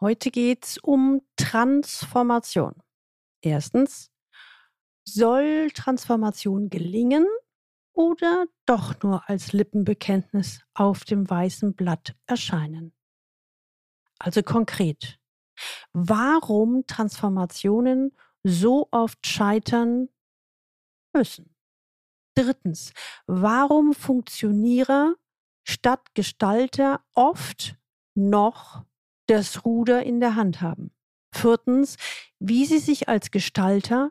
Heute geht es um Transformation. Erstens, soll Transformation gelingen oder doch nur als Lippenbekenntnis auf dem weißen Blatt erscheinen? Also konkret, warum Transformationen so oft scheitern müssen. Drittens, warum Funktionierer statt Gestalter oft noch das Ruder in der Hand haben. Viertens, wie sie sich als Gestalter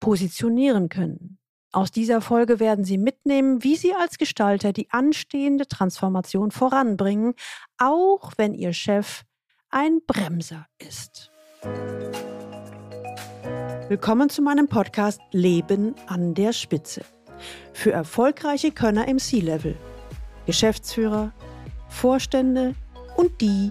positionieren können. Aus dieser Folge werden Sie mitnehmen, wie Sie als Gestalter die anstehende Transformation voranbringen, auch wenn Ihr Chef ein Bremser ist. Willkommen zu meinem Podcast Leben an der Spitze. Für erfolgreiche Könner im C-Level, Geschäftsführer, Vorstände und die,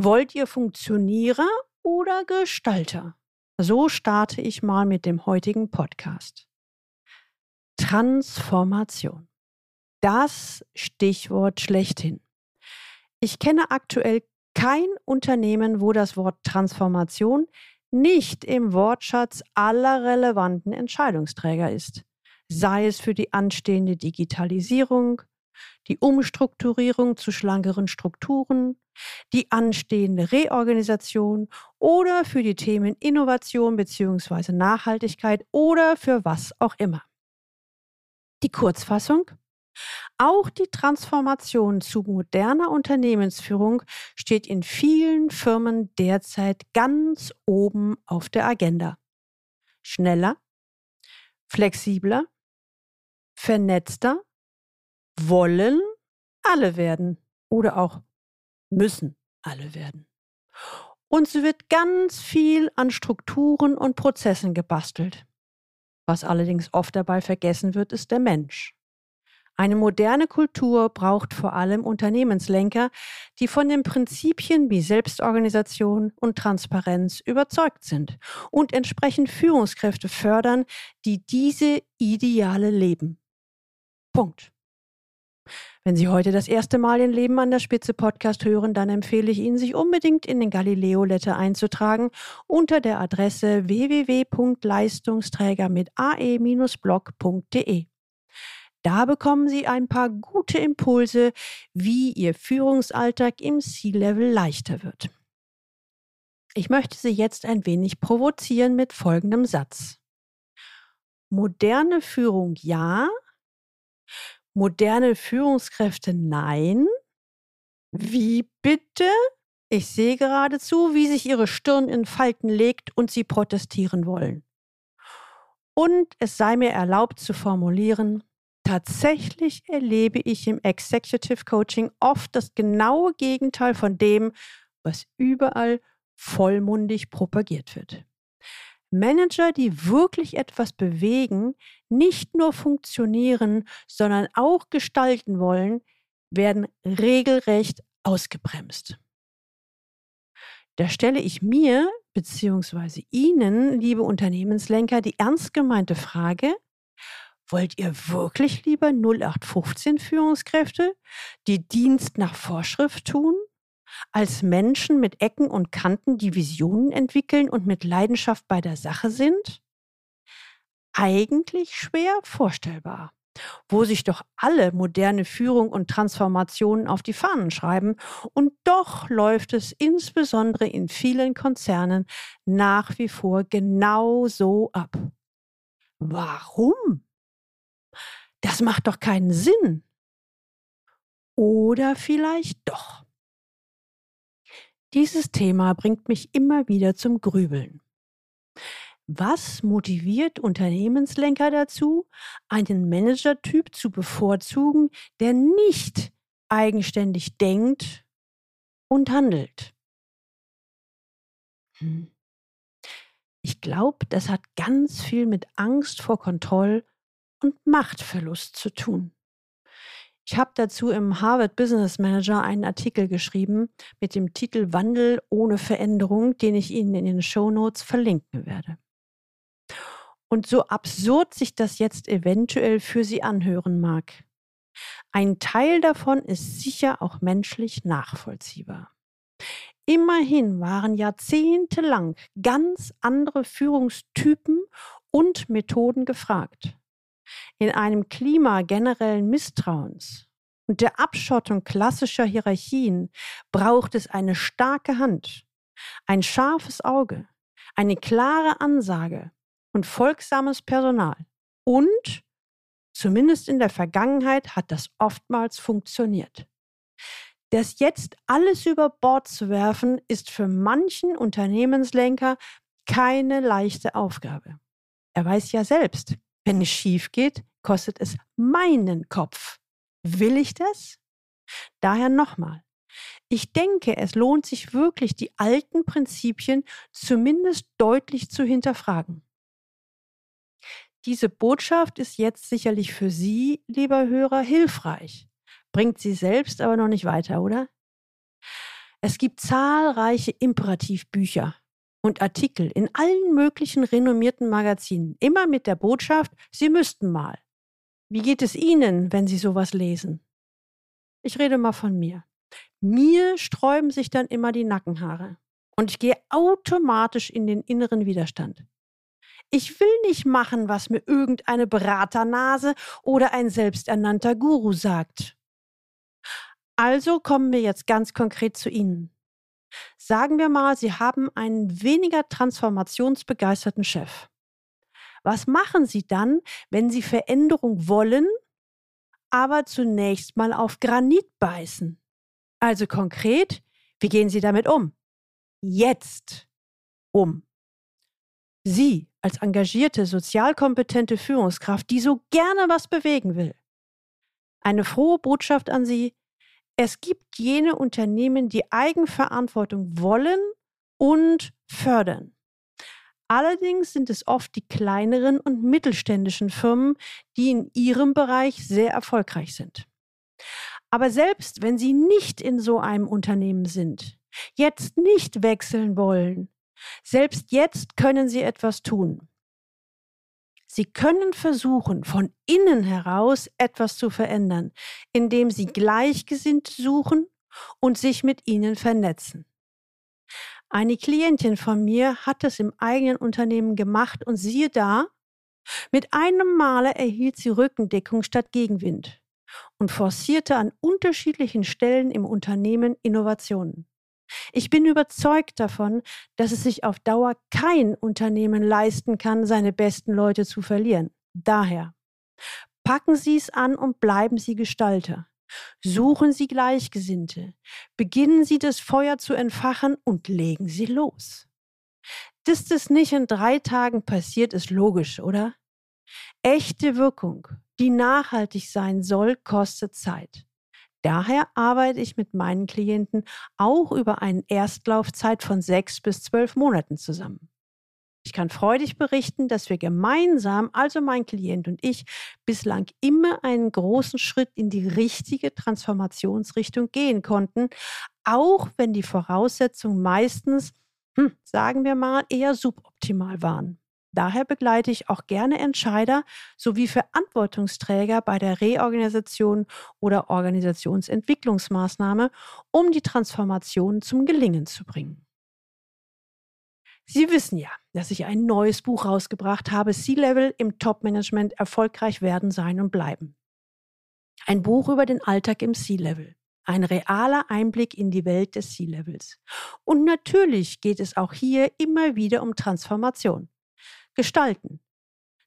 Wollt ihr Funktionierer oder Gestalter? So starte ich mal mit dem heutigen Podcast. Transformation. Das Stichwort schlechthin. Ich kenne aktuell kein Unternehmen, wo das Wort Transformation nicht im Wortschatz aller relevanten Entscheidungsträger ist. Sei es für die anstehende Digitalisierung, die Umstrukturierung zu schlankeren Strukturen, die anstehende Reorganisation oder für die Themen Innovation bzw. Nachhaltigkeit oder für was auch immer. Die Kurzfassung? Auch die Transformation zu moderner Unternehmensführung steht in vielen Firmen derzeit ganz oben auf der Agenda. Schneller, flexibler, vernetzter, wollen alle werden oder auch müssen alle werden. Und so wird ganz viel an Strukturen und Prozessen gebastelt. Was allerdings oft dabei vergessen wird, ist der Mensch. Eine moderne Kultur braucht vor allem Unternehmenslenker, die von den Prinzipien wie Selbstorganisation und Transparenz überzeugt sind und entsprechend Führungskräfte fördern, die diese Ideale leben. Punkt. Wenn Sie heute das erste Mal den Leben an der Spitze Podcast hören, dann empfehle ich Ihnen, sich unbedingt in den Galileo Letter einzutragen unter der Adresse www.leistungsträger mit ae-blog.de. Da bekommen Sie ein paar gute Impulse, wie Ihr Führungsalltag im C-Level leichter wird. Ich möchte Sie jetzt ein wenig provozieren mit folgendem Satz. Moderne Führung ja, Moderne Führungskräfte nein? Wie bitte? Ich sehe geradezu, wie sich ihre Stirn in Falten legt und sie protestieren wollen. Und es sei mir erlaubt zu formulieren, tatsächlich erlebe ich im Executive Coaching oft das genaue Gegenteil von dem, was überall vollmundig propagiert wird. Manager, die wirklich etwas bewegen, nicht nur funktionieren, sondern auch gestalten wollen, werden regelrecht ausgebremst. Da stelle ich mir bzw. Ihnen, liebe Unternehmenslenker, die ernst gemeinte Frage, wollt ihr wirklich lieber 0815 Führungskräfte, die Dienst nach Vorschrift tun? Als Menschen mit Ecken und Kanten, die Visionen entwickeln und mit Leidenschaft bei der Sache sind? Eigentlich schwer vorstellbar, wo sich doch alle moderne Führung und Transformationen auf die Fahnen schreiben, und doch läuft es insbesondere in vielen Konzernen nach wie vor genau so ab. Warum? Das macht doch keinen Sinn. Oder vielleicht doch. Dieses Thema bringt mich immer wieder zum Grübeln. Was motiviert Unternehmenslenker dazu, einen Managertyp zu bevorzugen, der nicht eigenständig denkt und handelt? Hm. Ich glaube, das hat ganz viel mit Angst vor Kontroll und Machtverlust zu tun. Ich habe dazu im Harvard Business Manager einen Artikel geschrieben mit dem Titel Wandel ohne Veränderung, den ich Ihnen in den Show Notes verlinken werde. Und so absurd sich das jetzt eventuell für Sie anhören mag, ein Teil davon ist sicher auch menschlich nachvollziehbar. Immerhin waren jahrzehntelang ganz andere Führungstypen und Methoden gefragt. In einem Klima generellen Misstrauens und der Abschottung klassischer Hierarchien braucht es eine starke Hand, ein scharfes Auge, eine klare Ansage und folgsames Personal. Und, zumindest in der Vergangenheit, hat das oftmals funktioniert. Das jetzt alles über Bord zu werfen, ist für manchen Unternehmenslenker keine leichte Aufgabe. Er weiß ja selbst, wenn es schief geht, kostet es meinen Kopf. Will ich das? Daher nochmal. Ich denke, es lohnt sich wirklich, die alten Prinzipien zumindest deutlich zu hinterfragen. Diese Botschaft ist jetzt sicherlich für Sie, lieber Hörer, hilfreich bringt sie selbst aber noch nicht weiter, oder? Es gibt zahlreiche Imperativbücher und Artikel in allen möglichen renommierten Magazinen, immer mit der Botschaft, Sie müssten mal. Wie geht es Ihnen, wenn Sie sowas lesen? Ich rede mal von mir. Mir sträuben sich dann immer die Nackenhaare und ich gehe automatisch in den inneren Widerstand. Ich will nicht machen, was mir irgendeine Beraternase oder ein selbsternannter Guru sagt. Also kommen wir jetzt ganz konkret zu Ihnen. Sagen wir mal, Sie haben einen weniger transformationsbegeisterten Chef. Was machen Sie dann, wenn Sie Veränderung wollen, aber zunächst mal auf Granit beißen? Also konkret, wie gehen Sie damit um? Jetzt um. Sie als engagierte, sozial kompetente Führungskraft, die so gerne was bewegen will. Eine frohe Botschaft an Sie, es gibt jene Unternehmen, die Eigenverantwortung wollen und fördern. Allerdings sind es oft die kleineren und mittelständischen Firmen, die in ihrem Bereich sehr erfolgreich sind. Aber selbst wenn Sie nicht in so einem Unternehmen sind, jetzt nicht wechseln wollen, selbst jetzt können Sie etwas tun. Sie können versuchen, von innen heraus etwas zu verändern, indem Sie Gleichgesinnte suchen und sich mit ihnen vernetzen. Eine Klientin von mir hat es im eigenen Unternehmen gemacht und siehe da, mit einem Male erhielt sie Rückendeckung statt Gegenwind und forcierte an unterschiedlichen Stellen im Unternehmen Innovationen. Ich bin überzeugt davon, dass es sich auf Dauer kein Unternehmen leisten kann, seine besten Leute zu verlieren. Daher packen Sie es an und bleiben Sie Gestalter. Suchen Sie Gleichgesinnte. Beginnen Sie das Feuer zu entfachen und legen Sie los. Dass das nicht in drei Tagen passiert, ist logisch, oder? Echte Wirkung, die nachhaltig sein soll, kostet Zeit. Daher arbeite ich mit meinen Klienten auch über eine Erstlaufzeit von sechs bis zwölf Monaten zusammen. Ich kann freudig berichten, dass wir gemeinsam, also mein Klient und ich, bislang immer einen großen Schritt in die richtige Transformationsrichtung gehen konnten, auch wenn die Voraussetzungen meistens, hm, sagen wir mal, eher suboptimal waren. Daher begleite ich auch gerne Entscheider sowie Verantwortungsträger bei der Reorganisation oder Organisationsentwicklungsmaßnahme, um die Transformation zum Gelingen zu bringen. Sie wissen ja, dass ich ein neues Buch rausgebracht habe, C-Level im Top-Management erfolgreich werden, sein und bleiben. Ein Buch über den Alltag im C-Level. Ein realer Einblick in die Welt des C-Levels. Und natürlich geht es auch hier immer wieder um Transformation. Gestalten,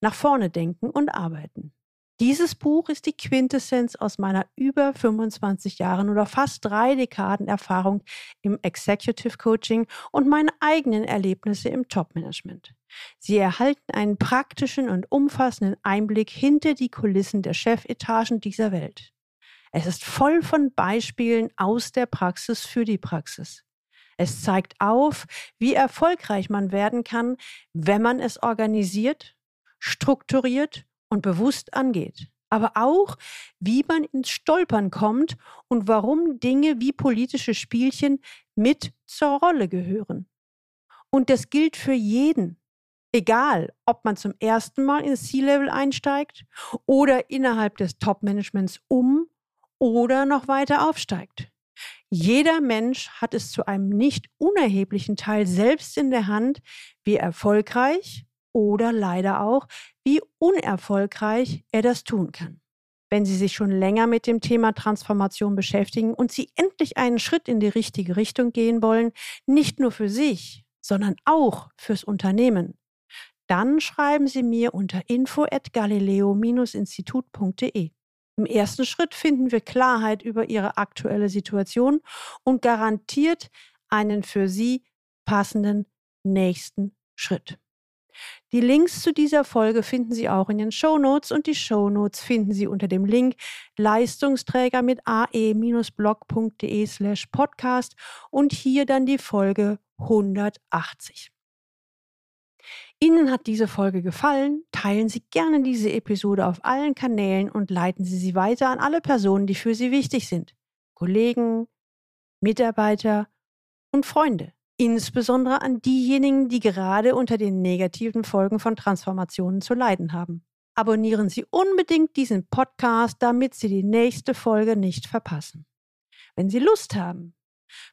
nach vorne denken und arbeiten. Dieses Buch ist die Quintessenz aus meiner über 25 Jahren oder fast drei Dekaden Erfahrung im Executive Coaching und meine eigenen Erlebnisse im Top-Management. Sie erhalten einen praktischen und umfassenden Einblick hinter die Kulissen der Chefetagen dieser Welt. Es ist voll von Beispielen aus der Praxis für die Praxis. Es zeigt auf, wie erfolgreich man werden kann, wenn man es organisiert, strukturiert und bewusst angeht. Aber auch, wie man ins Stolpern kommt und warum Dinge wie politische Spielchen mit zur Rolle gehören. Und das gilt für jeden. Egal, ob man zum ersten Mal ins C-Level einsteigt oder innerhalb des Top-Managements um oder noch weiter aufsteigt. Jeder Mensch hat es zu einem nicht unerheblichen Teil selbst in der Hand, wie erfolgreich oder leider auch, wie unerfolgreich er das tun kann. Wenn Sie sich schon länger mit dem Thema Transformation beschäftigen und Sie endlich einen Schritt in die richtige Richtung gehen wollen, nicht nur für sich, sondern auch fürs Unternehmen, dann schreiben Sie mir unter info@galileo-institut.de. Im ersten Schritt finden wir Klarheit über Ihre aktuelle Situation und garantiert einen für Sie passenden nächsten Schritt. Die Links zu dieser Folge finden Sie auch in den Show Notes und die Show Notes finden Sie unter dem Link Leistungsträger mit ae-blog.de slash podcast und hier dann die Folge 180. Ihnen hat diese Folge gefallen? Teilen Sie gerne diese Episode auf allen Kanälen und leiten Sie sie weiter an alle Personen, die für Sie wichtig sind. Kollegen, Mitarbeiter und Freunde. Insbesondere an diejenigen, die gerade unter den negativen Folgen von Transformationen zu leiden haben. Abonnieren Sie unbedingt diesen Podcast, damit Sie die nächste Folge nicht verpassen. Wenn Sie Lust haben,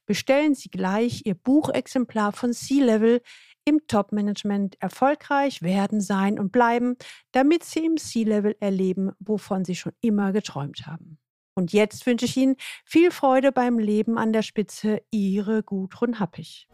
bestellen Sie gleich Ihr Buchexemplar von C-Level im Top-Management erfolgreich werden, sein und bleiben, damit Sie im C-Level erleben, wovon Sie schon immer geträumt haben. Und jetzt wünsche ich Ihnen viel Freude beim Leben an der Spitze, Ihre Gudrun Happig.